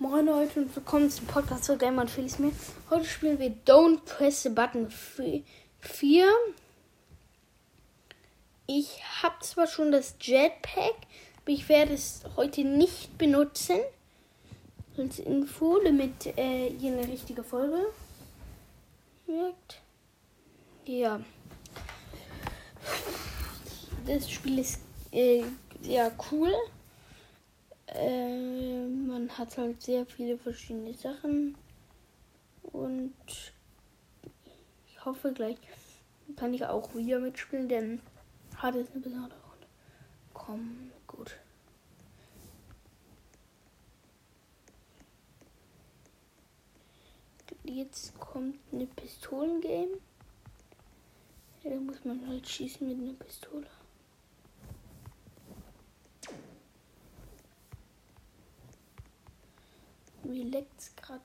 Moin Leute und willkommen zum Podcast für Gamer und Felix mir. Heute spielen wir Don't Press the Button 4. Ich habe zwar schon das Jetpack, aber ich werde es heute nicht benutzen. Als Info, damit äh, hier eine richtige Folge wirkt. Ja. Das Spiel ist äh, sehr cool. Äh, man hat halt sehr viele verschiedene Sachen. Und ich hoffe, gleich kann ich auch wieder mitspielen, denn hat es eine besondere Runde. Komm, gut. Jetzt kommt eine Pistolengame. Ja, da muss man halt schießen mit einer Pistole. Wie leckt's gerade?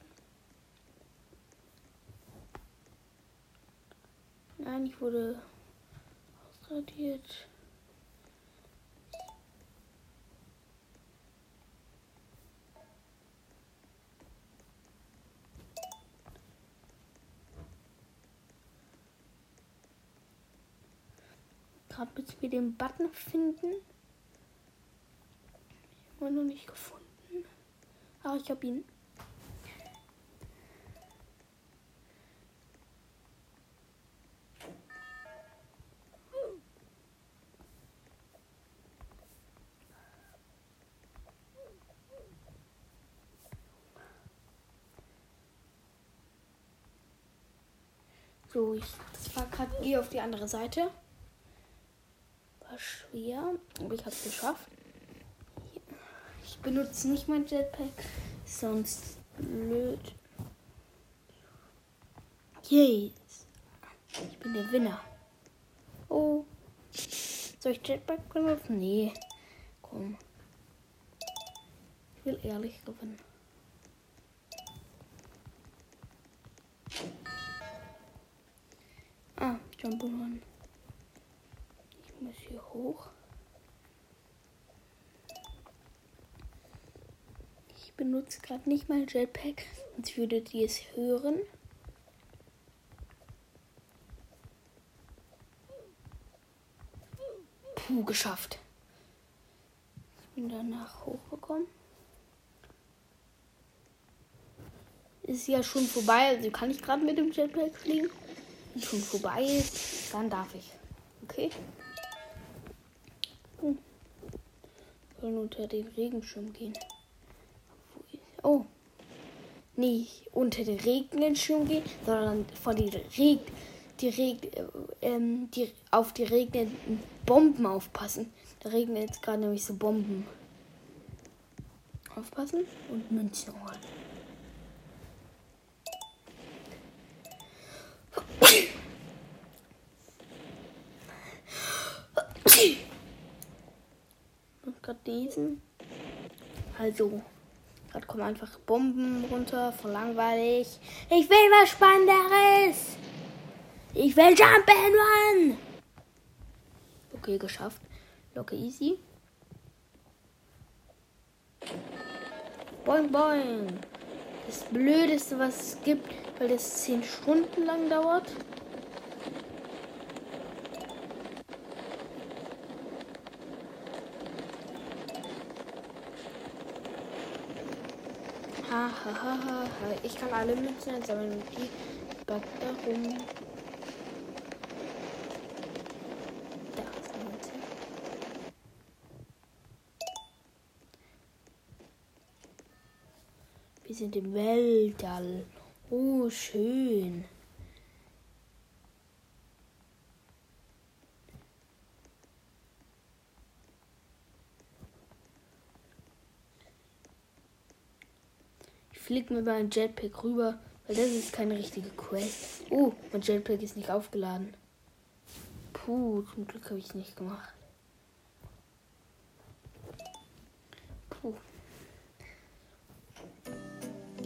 Nein, ich wurde ausradiert. Gerade bis wir den Button finden. Immer noch nicht gefunden. Ah, ich hab ihn. So, ich, das war gerade eh auf die andere Seite. War schwer, aber ich habe es geschafft. Ich benutze nicht mein Jetpack, sonst blöd. Yes. Ich bin der Winner. Oh. Soll ich Jetpack benutzen? Nee. Komm. Ich will ehrlich gewinnen. Ah, Jump. Ich muss hier hoch. Ich benutze gerade nicht mein Jetpack, sonst würdet ihr es hören. Puh, geschafft. Ich bin danach hochgekommen. Ist ja schon vorbei, also kann ich gerade mit dem Jetpack fliegen schon vorbei ist, dann darf ich. Okay? Hm. Unter den Regenschirm gehen. Oh. Nicht unter den Regenschirm gehen, sondern vor die Reg die Reg äh, ähm, die auf die regnenden Bomben aufpassen. Da regnet jetzt gerade nämlich so Bomben. Aufpassen und Münzen holen. Gerade diesen. Also, gerade kommen einfach Bomben runter, voll langweilig. Ich will was Spannenderes! Ich will Jump and Run! Okay, geschafft. Locker easy. Boing, boing. Das Blödeste, was es gibt, weil das 10 Stunden lang dauert. Ha, ha, ha, ha, ha. Ich kann alle Münzen sammeln und die backt. Da ist eine Münze. Wir sind im Weltall. Oh, schön. Ich fliege mit meinem Jetpack rüber, weil das ist keine richtige Quest. Oh, mein Jetpack ist nicht aufgeladen. Puh, zum Glück habe ich es nicht gemacht.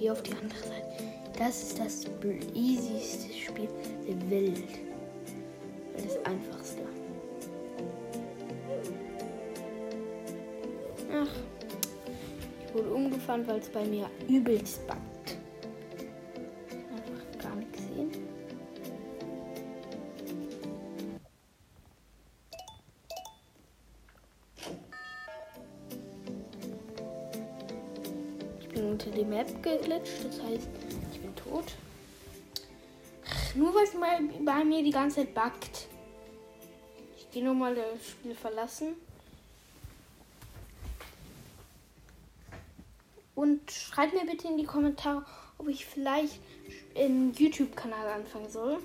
Geh auf die andere Seite. Das ist das easyste Spiel der Welt. Das einfachste. Ach, wurde umgefahren, weil es bei mir übelst backt. Unter die Map geglitscht, das heißt, ich bin tot. Nur weil es bei mir die ganze Zeit backt. Ich gehe nochmal das Spiel verlassen. Und schreibt mir bitte in die Kommentare, ob ich vielleicht einen YouTube-Kanal anfangen soll.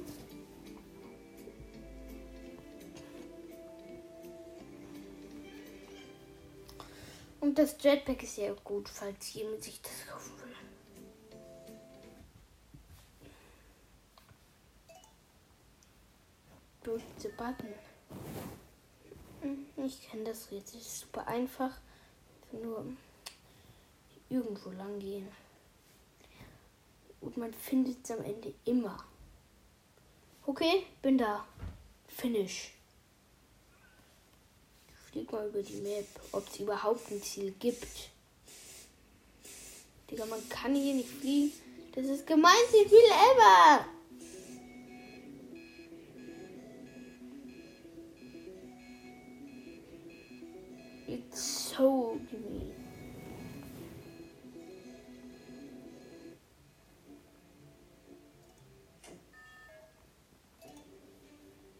Und das Jetpack ist ja gut, falls jemand sich das kaufen will. Durch diese Button. Hm, Ich kenne das Rätsel. Ist super einfach. Nur irgendwo lang gehen. Und man findet es am Ende immer. Okay, bin da. Finish. Ich flieg mal über die Map, ob es überhaupt ein Ziel gibt. Digga, man kann hier nicht fliegen. Das ist gemeinste Spiel ever. It's so gemein.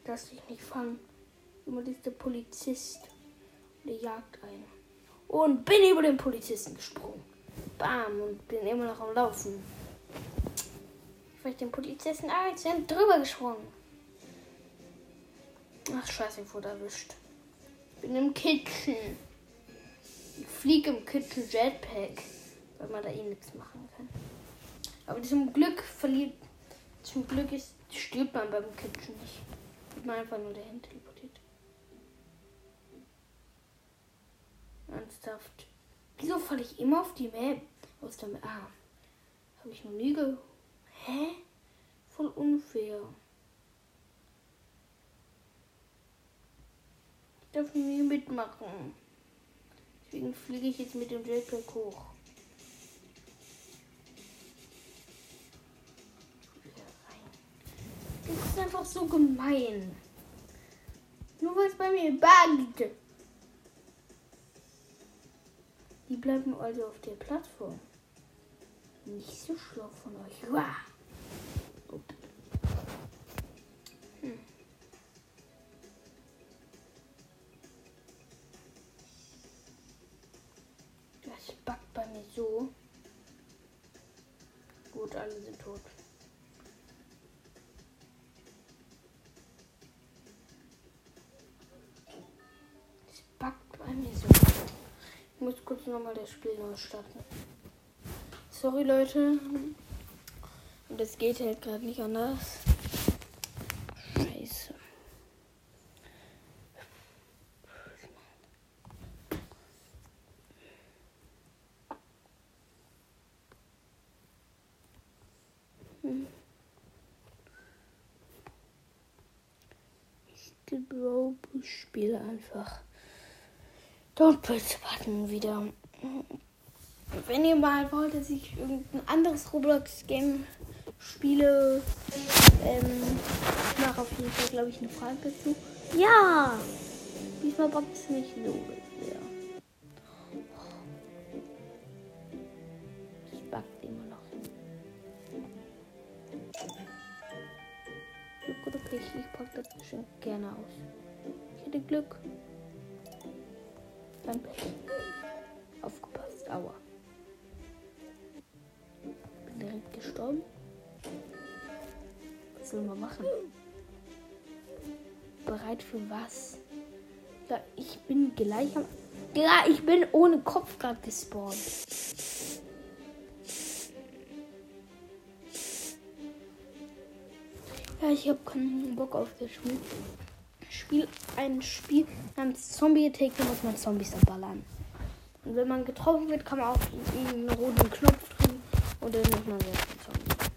Lass dich nicht fangen. Immer der Polizist. Der jagt einen. Und bin über den Polizisten gesprungen. Bam. Und bin immer noch am Laufen. Weil ich den Polizisten einzeln drüber gesprungen. Ach scheiße, ich wurde erwischt. Bin im Kitchen. Ich fliege im Kitchen Jetpack. Weil man da eh nichts machen kann. Aber zum Glück verliert. Zum Glück ist, stirbt man beim Kitchen nicht. Wird man einfach nur dahin Ernsthaft. Wieso falle ich immer auf die Map? Aus der Map. Ah. Habe ich noch nie ge. Hä? Voll unfair. Ich darf nie mitmachen. Deswegen fliege ich jetzt mit dem Jetpack hoch. Das ist einfach so gemein. Nur weil es bei mir buggt. Die bleiben also auf der Plattform. Nicht so schlau von euch. Upp. Hm. Das backt bei mir so. Gut, alle sind tot. Kurz nochmal das Spiel neu starten. Sorry Leute. Und es geht halt gerade nicht anders. Scheiße. Ich glaube, ich spiele einfach. Don't wieder. Wenn ihr mal wollt, dass ich irgendein anderes Roblox-Game spiele, ähm, ich mache auf jeden Fall, glaube ich, eine Frage dazu. Ja! Diesmal bockt es nicht so sehr. Es backt immer noch. Ja, gut, okay, ich, ich packe das bestimmt gerne aus. Ich hätte Glück. Dann. Aufgepasst, aua. Bin direkt gestorben. Was soll man machen? Bereit für was? Ja, ich bin gleich am. Ja, ich bin ohne Kopf gerade gespawnt. Ja, ich habe keinen Bock auf das Spiel. Spiel ein Spiel namens Zombie Attack, muss man Zombies abballern. Und wenn man getroffen wird, kann man auf einen roten Knopf drücken und dann nimmt man selbst einen Zombie.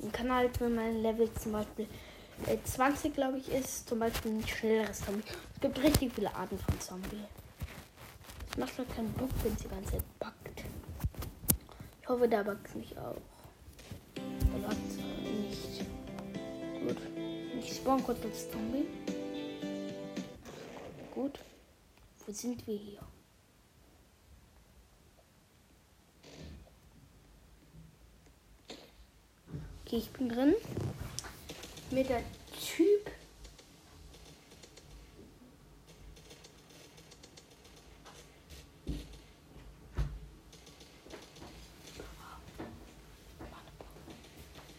Dann kann halt, wenn mein Level zum Beispiel äh, 20, glaube ich, ist, zum Beispiel ein schnelleres Zombie. Es gibt richtig viele Arten von Zombie. Macht halt keinen Bock, wenn es die ganze Zeit backt. Ich hoffe, da backt es nicht auch. Da spawn kurz als Zombie. Gut. Wo sind wir hier? Okay, ich bin drin. Mit der Typ.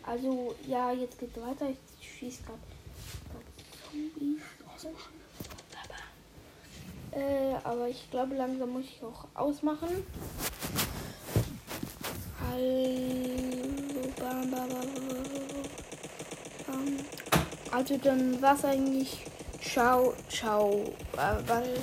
Also, ja, jetzt geht weiter. Ich schieße gerade Äh, aber ich glaube, langsam muss ich auch ausmachen. Also, also dann war es eigentlich. Ciao, ciao. Weil